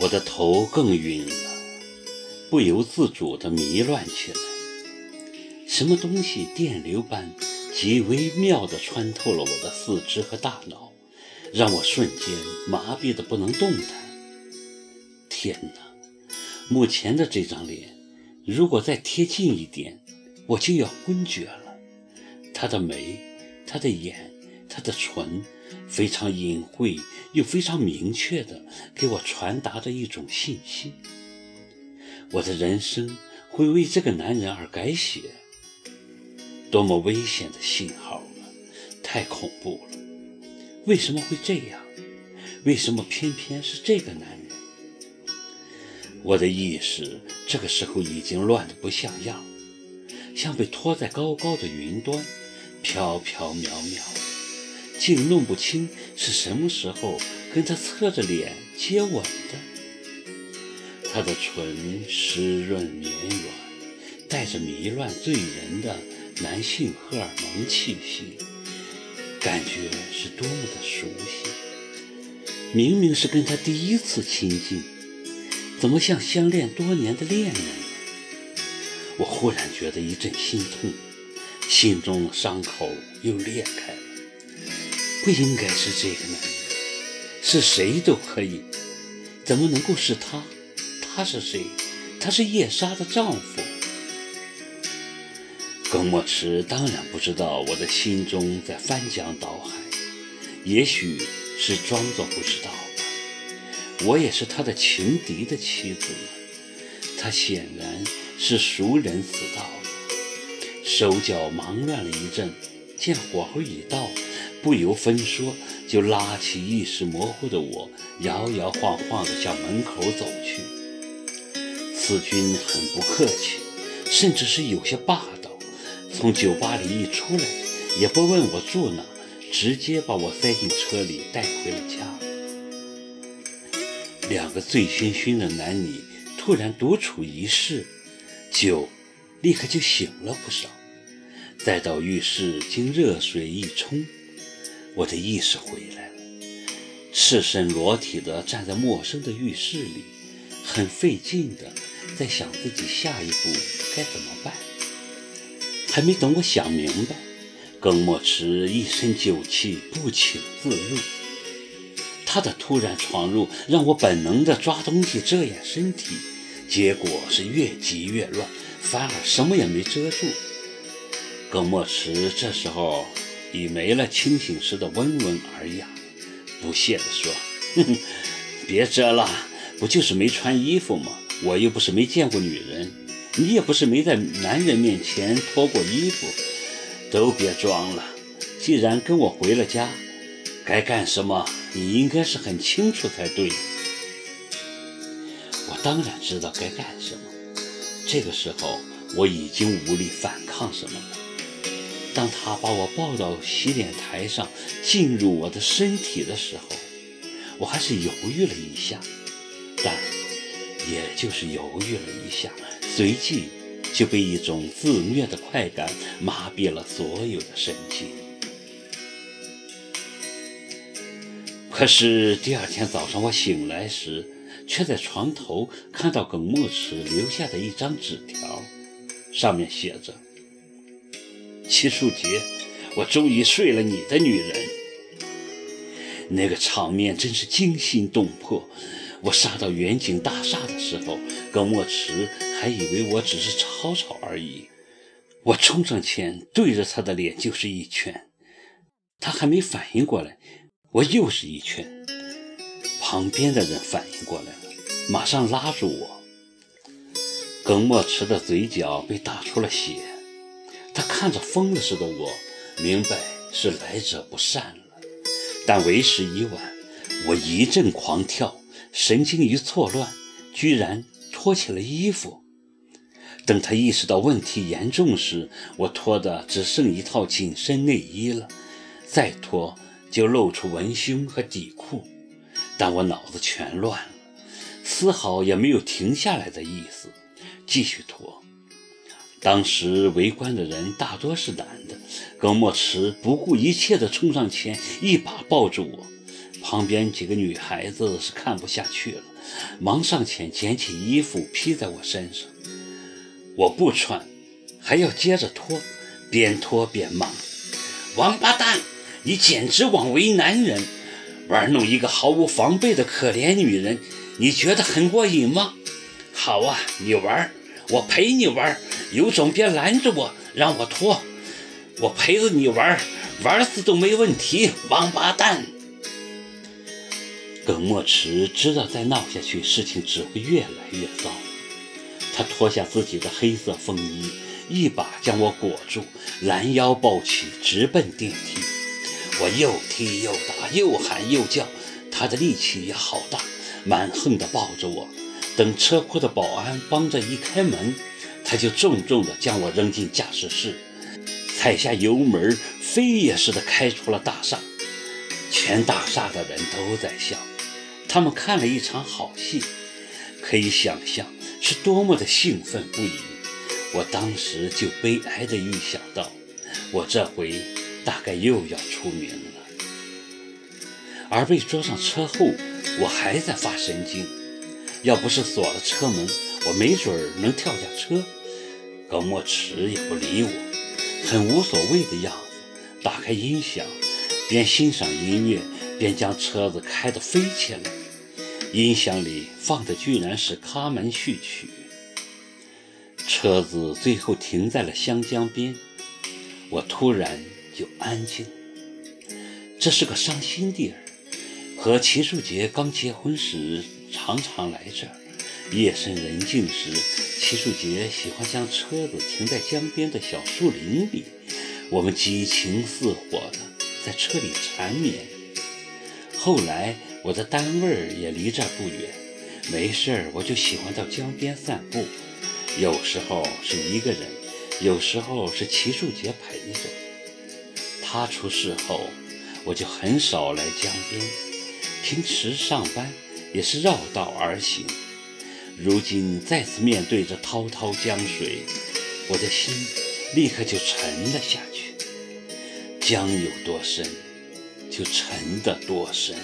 我的头更晕了，不由自主地迷乱起来。什么东西电流般极微妙地穿透了我的四肢和大脑，让我瞬间麻痹得不能动弹。天哪！目前的这张脸，如果再贴近一点，我就要昏厥了。他的眉，他的眼，他的唇。非常隐晦又非常明确地给我传达着一种信息：我的人生会为这个男人而改写。多么危险的信号啊！太恐怖了！为什么会这样？为什么偏偏是这个男人？我的意识这个时候已经乱得不像样，像被拖在高高的云端，飘飘渺渺。竟弄不清是什么时候跟他侧着脸接吻的。他的唇湿润绵软，带着迷乱醉人的男性荷尔蒙气息，感觉是多么的熟悉。明明是跟他第一次亲近，怎么像相恋多年的恋人呢？我忽然觉得一阵心痛，心中的伤口又裂开。不应该是这个男人，是谁都可以，怎么能够是他？他是谁？他是叶莎的丈夫。耿墨池当然不知道我的心中在翻江倒海，也许是装作不知道吧。我也是他的情敌的妻子，他显然是熟人此道的，手脚忙乱了一阵，见火候已到。不由分说，就拉起意识模糊的我，摇摇晃晃地向门口走去。此君很不客气，甚至是有些霸道。从酒吧里一出来，也不问我住哪，直接把我塞进车里带回了家。两个醉醺醺的男女突然独处一室，酒立刻就醒了不少。再到浴室，经热水一冲。我的意识回来了，赤身裸体的站在陌生的浴室里，很费劲的在想自己下一步该怎么办。还没等我想明白，耿墨池一身酒气不请自入。他的突然闯入让我本能的抓东西遮掩身体，结果是越急越乱，反而什么也没遮住。耿墨池这时候。已没了清醒时的温文尔雅，不屑地说：“哼哼，别遮了，不就是没穿衣服吗？我又不是没见过女人，你也不是没在男人面前脱过衣服，都别装了。既然跟我回了家，该干什么你应该是很清楚才对。我当然知道该干什么。这个时候，我已经无力反抗什么了。”当他把我抱到洗脸台上，进入我的身体的时候，我还是犹豫了一下，但也就是犹豫了一下，随即就被一种自虐的快感麻痹了所有的神经。可是第二天早上我醒来时，却在床头看到耿墨池留下的一张纸条，上面写着。齐树杰，我终于睡了你的女人。那个场面真是惊心动魄。我杀到远景大厦的时候，耿墨池还以为我只是吵吵而已。我冲上前，对着他的脸就是一拳。他还没反应过来，我又是一拳。旁边的人反应过来了，马上拉住我。耿墨池的嘴角被打出了血。看着疯了似的我，明白是来者不善了，但为时已晚。我一阵狂跳，神经一错乱，居然脱起了衣服。等他意识到问题严重时，我脱的只剩一套紧身内衣了，再脱就露出文胸和底裤。但我脑子全乱了，丝毫也没有停下来的意思，继续脱。当时围观的人大多是男的，耿墨池不顾一切地冲上前，一把抱住我。旁边几个女孩子是看不下去了，忙上前捡起衣服披在我身上。我不穿，还要接着脱，边脱边骂：“王八蛋，你简直枉为男人！玩弄一个毫无防备的可怜女人，你觉得很过瘾吗？好啊，你玩，我陪你玩，有种别拦着我，让我脱，我陪着你玩，玩死都没问题，王八蛋！”耿墨池知道再闹下去，事情只会越来越糟。他脱下自己的黑色风衣，一把将我裹住，拦腰抱起，直奔电梯。我又踢又打，又喊又叫，他的力气也好大，蛮横地抱着我。等车库的保安帮着一开门，他就重重地将我扔进驾驶室，踩下油门，飞也似的开出了大厦。全大厦的人都在笑，他们看了一场好戏，可以想象。是多么的兴奋不已！我当时就悲哀地预想到，我这回大概又要出名了。而被捉上车后，我还在发神经。要不是锁了车门，我没准儿能跳下车。高墨池也不理我，很无所谓的样子，打开音响，边欣赏音乐，边将车子开得飞起来。音响里放的居然是《卡门序曲》。车子最后停在了湘江边，我突然就安静。这是个伤心地儿。和齐树杰刚结婚时，常常来这儿。夜深人静时，齐树杰喜欢将车子停在江边的小树林里，我们激情似火的在车里缠绵。后来。我的单位也离这不远，没事儿我就喜欢到江边散步，有时候是一个人，有时候是齐树杰陪着。他出事后，我就很少来江边，平时上班也是绕道而行。如今再次面对着滔滔江水，我的心立刻就沉了下去。江有多深，就沉得多深。